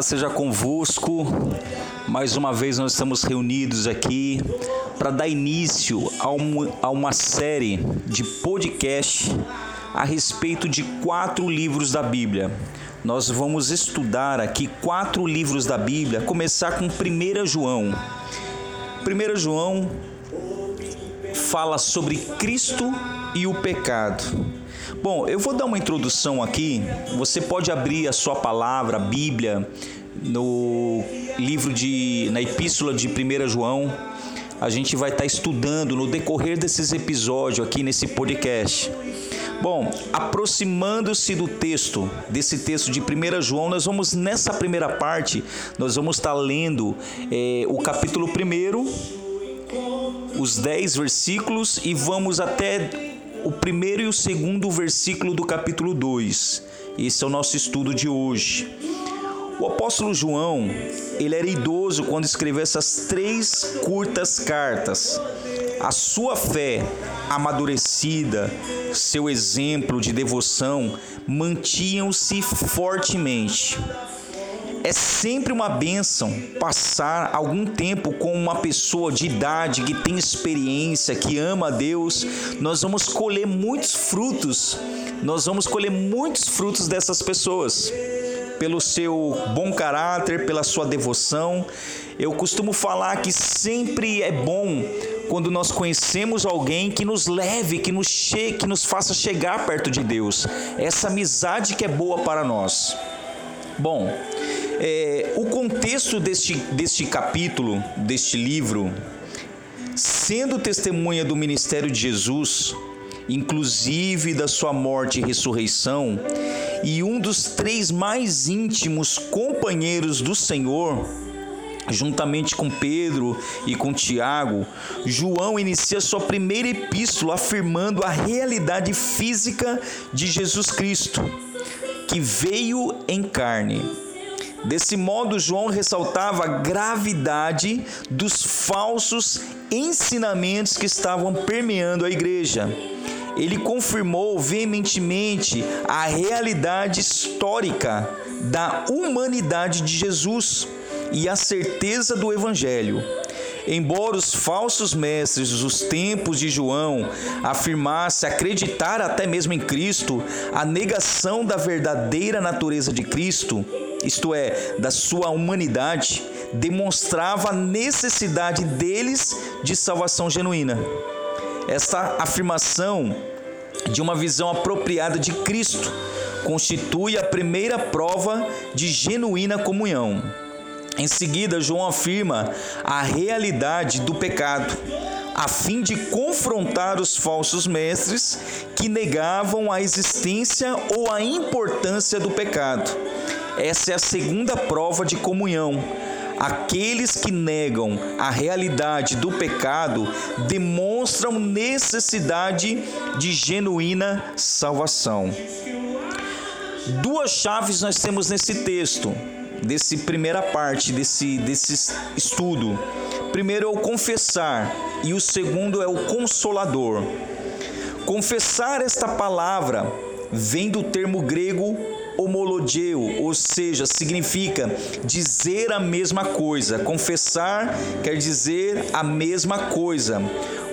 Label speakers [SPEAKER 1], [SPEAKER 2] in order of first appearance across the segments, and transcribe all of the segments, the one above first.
[SPEAKER 1] paz seja convosco. Mais uma vez nós estamos reunidos aqui para dar início a, um, a uma série de podcast a respeito de quatro livros da Bíblia. Nós vamos estudar aqui quatro livros da Bíblia, começar com 1 João. 1 João fala sobre Cristo e o pecado. Bom, eu vou dar uma introdução aqui. Você pode abrir a sua palavra, a Bíblia, no livro de na epístola de 1 João. A gente vai estar estudando no decorrer desses episódios aqui nesse podcast. Bom, aproximando-se do texto, desse texto de 1 João, nós vamos nessa primeira parte, nós vamos estar lendo é, o capítulo 1 os dez versículos e vamos até o primeiro e o segundo versículo do capítulo 2. Esse é o nosso estudo de hoje. O apóstolo João, ele era idoso quando escreveu essas três curtas cartas. A sua fé amadurecida, seu exemplo de devoção mantinham-se fortemente. É sempre uma bênção passar algum tempo com uma pessoa de idade que tem experiência, que ama a Deus. Nós vamos colher muitos frutos, nós vamos colher muitos frutos dessas pessoas, pelo seu bom caráter, pela sua devoção. Eu costumo falar que sempre é bom quando nós conhecemos alguém que nos leve, que nos chegue, que nos faça chegar perto de Deus. Essa amizade que é boa para nós. Bom, é, o contexto deste, deste capítulo, deste livro, sendo testemunha do ministério de Jesus, inclusive da sua morte e ressurreição, e um dos três mais íntimos companheiros do Senhor, juntamente com Pedro e com Tiago, João inicia sua primeira epístola afirmando a realidade física de Jesus Cristo, que veio em carne Desse modo, João ressaltava a gravidade dos falsos ensinamentos que estavam permeando a igreja. Ele confirmou veementemente a realidade histórica da humanidade de Jesus e a certeza do Evangelho. Embora os falsos mestres dos tempos de João afirmassem acreditar até mesmo em Cristo, a negação da verdadeira natureza de Cristo isto é, da sua humanidade, demonstrava a necessidade deles de salvação genuína. Esta afirmação de uma visão apropriada de Cristo constitui a primeira prova de genuína comunhão. Em seguida, João afirma a realidade do pecado, a fim de confrontar os falsos mestres que negavam a existência ou a importância do pecado essa é a segunda prova de comunhão. Aqueles que negam a realidade do pecado demonstram necessidade de genuína salvação. Duas chaves nós temos nesse texto, desse primeira parte desse, desse estudo. Primeiro é o confessar e o segundo é o consolador. Confessar esta palavra vem do termo grego homologeu, ou seja, significa dizer a mesma coisa. Confessar quer dizer a mesma coisa.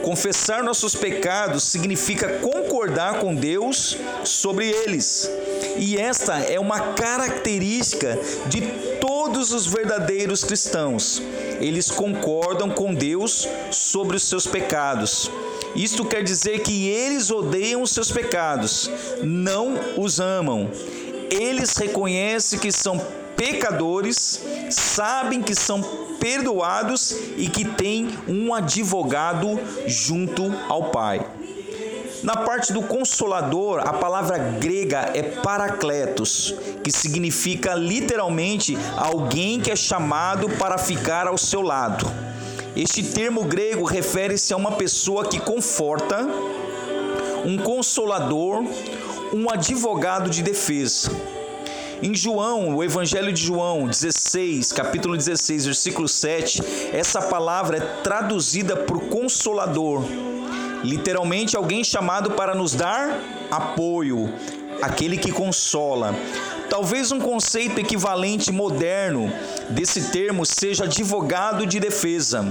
[SPEAKER 1] Confessar nossos pecados significa concordar com Deus sobre eles. E esta é uma característica de todos os verdadeiros cristãos. Eles concordam com Deus sobre os seus pecados. Isto quer dizer que eles odeiam os seus pecados, não os amam eles reconhecem que são pecadores, sabem que são perdoados e que têm um advogado junto ao Pai. Na parte do consolador, a palavra grega é paracletos, que significa literalmente alguém que é chamado para ficar ao seu lado. Este termo grego refere-se a uma pessoa que conforta, um consolador, um advogado de defesa. Em João, o Evangelho de João 16, capítulo 16, versículo 7, essa palavra é traduzida por consolador, literalmente alguém chamado para nos dar apoio, aquele que consola. Talvez um conceito equivalente moderno desse termo seja advogado de defesa.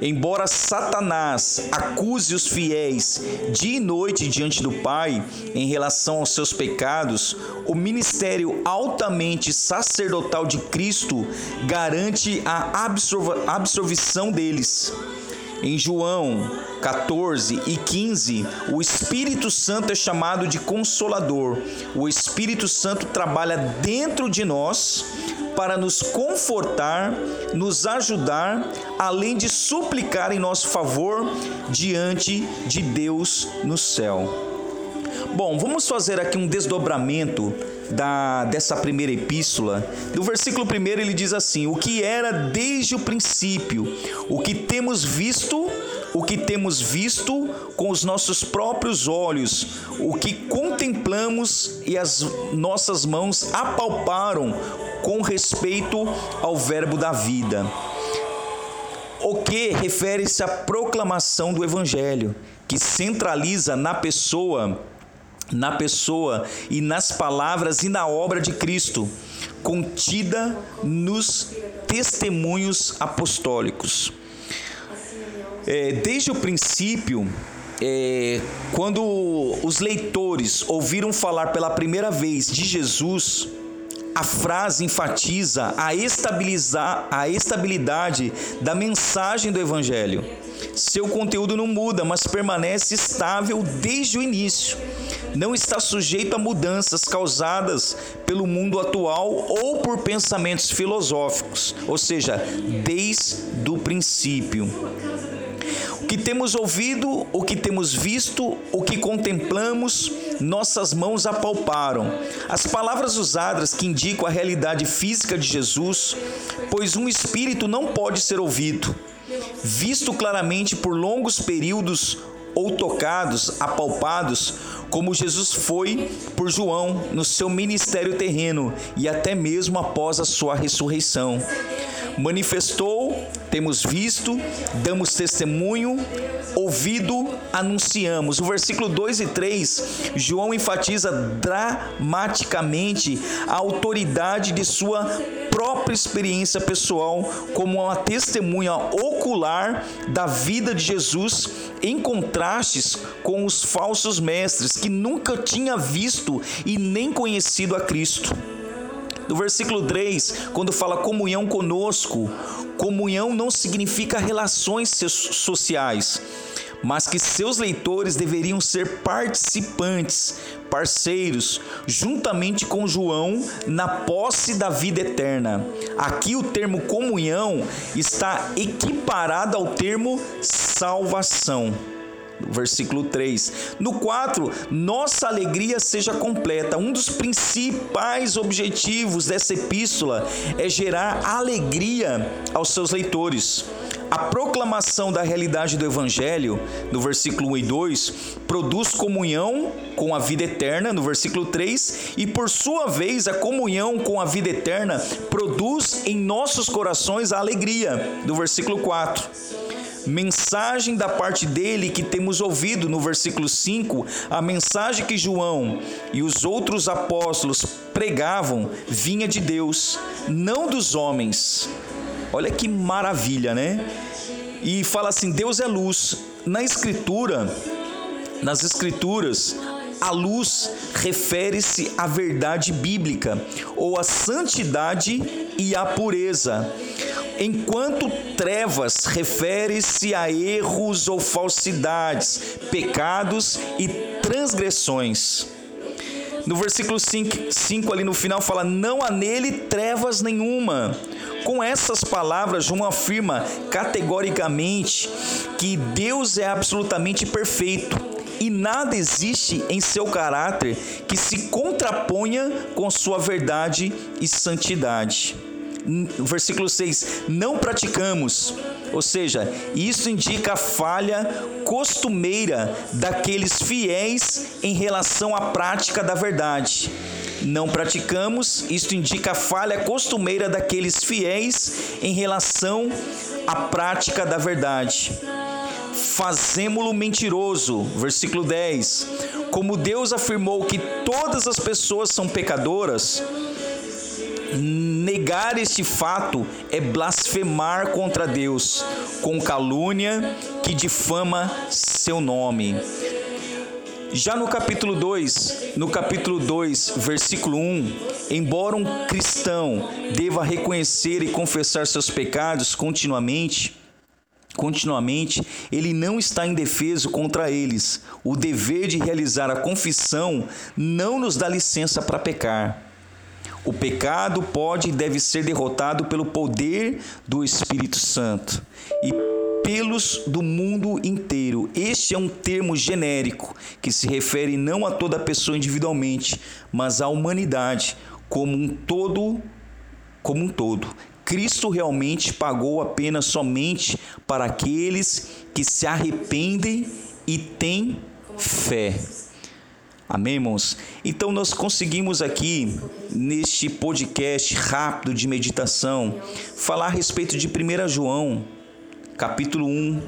[SPEAKER 1] Embora Satanás acuse os fiéis dia e noite diante do Pai em relação aos seus pecados, o ministério altamente sacerdotal de Cristo garante a absorvição deles. Em João 14 e 15, o Espírito Santo é chamado de Consolador. O Espírito Santo trabalha dentro de nós para nos confortar, nos ajudar, além de suplicar em nosso favor diante de Deus no céu. Bom, vamos fazer aqui um desdobramento da, dessa primeira epístola. No versículo 1 ele diz assim: O que era desde o princípio, o que temos visto, o que temos visto com os nossos próprios olhos, o que contemplamos e as nossas mãos apalparam com respeito ao Verbo da vida. O que refere-se à proclamação do Evangelho, que centraliza na pessoa, na pessoa e nas palavras e na obra de Cristo, contida nos testemunhos apostólicos. É, desde o princípio, é, quando os leitores ouviram falar pela primeira vez de Jesus, a frase enfatiza a, estabilizar, a estabilidade da mensagem do Evangelho. Seu conteúdo não muda, mas permanece estável desde o início. Não está sujeito a mudanças causadas pelo mundo atual ou por pensamentos filosóficos, ou seja, desde o princípio. O que temos ouvido, o que temos visto, o que contemplamos, nossas mãos apalparam. As palavras usadas que indicam a realidade física de Jesus, pois um espírito não pode ser ouvido, visto claramente por longos períodos ou tocados, apalpados, como Jesus foi por João no seu ministério terreno e até mesmo após a sua ressurreição manifestou, temos visto, damos testemunho, ouvido, anunciamos. O versículo 2 e 3, João enfatiza dramaticamente a autoridade de sua própria experiência pessoal como uma testemunha ocular da vida de Jesus em contrastes com os falsos mestres que nunca tinha visto e nem conhecido a Cristo. No versículo 3, quando fala comunhão conosco, comunhão não significa relações sociais, mas que seus leitores deveriam ser participantes, parceiros, juntamente com João, na posse da vida eterna. Aqui o termo comunhão está equiparado ao termo salvação versículo 3. No 4, nossa alegria seja completa. Um dos principais objetivos dessa epístola é gerar alegria aos seus leitores. A proclamação da realidade do Evangelho, no versículo 1 e 2, produz comunhão com a vida eterna, no versículo 3, e por sua vez a comunhão com a vida eterna produz em nossos corações a alegria, no versículo 4 mensagem da parte dele que temos ouvido no versículo 5, a mensagem que João e os outros apóstolos pregavam vinha de Deus, não dos homens. Olha que maravilha, né? E fala assim: Deus é luz. Na escritura, nas escrituras, a luz refere-se à verdade bíblica ou à santidade e à pureza enquanto trevas refere-se a erros ou falsidades, pecados e transgressões. No versículo 5, ali no final, fala: Não há nele trevas nenhuma. Com essas palavras, João afirma categoricamente que Deus é absolutamente perfeito e nada existe em seu caráter que se contraponha com sua verdade e santidade versículo 6, não praticamos. Ou seja, isso indica a falha costumeira daqueles fiéis em relação à prática da verdade. Não praticamos, isto indica a falha costumeira daqueles fiéis em relação à prática da verdade. fazemo-lo mentiroso. Versículo 10. Como Deus afirmou que todas as pessoas são pecadoras, negar este fato é blasfemar contra Deus, com calúnia que difama seu nome. Já no capítulo 2, no capítulo 2, versículo 1, embora um cristão deva reconhecer e confessar seus pecados continuamente, continuamente, ele não está indefeso contra eles. O dever de realizar a confissão não nos dá licença para pecar. O pecado pode e deve ser derrotado pelo poder do Espírito Santo e pelos do mundo inteiro. Este é um termo genérico que se refere não a toda pessoa individualmente, mas à humanidade como um todo, como um todo. Cristo realmente pagou a pena somente para aqueles que se arrependem e têm fé. Amém, irmãos? Então, nós conseguimos aqui, neste podcast rápido de meditação, falar a respeito de 1 João, capítulo 1,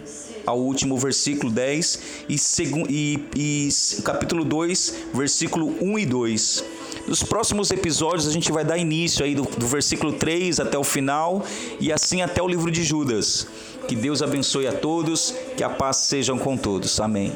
[SPEAKER 1] ao último versículo 10, e, e, e capítulo 2, versículo 1 e 2. Nos próximos episódios a gente vai dar início aí do, do versículo 3 até o final e assim até o livro de Judas. Que Deus abençoe a todos, que a paz sejam com todos. Amém.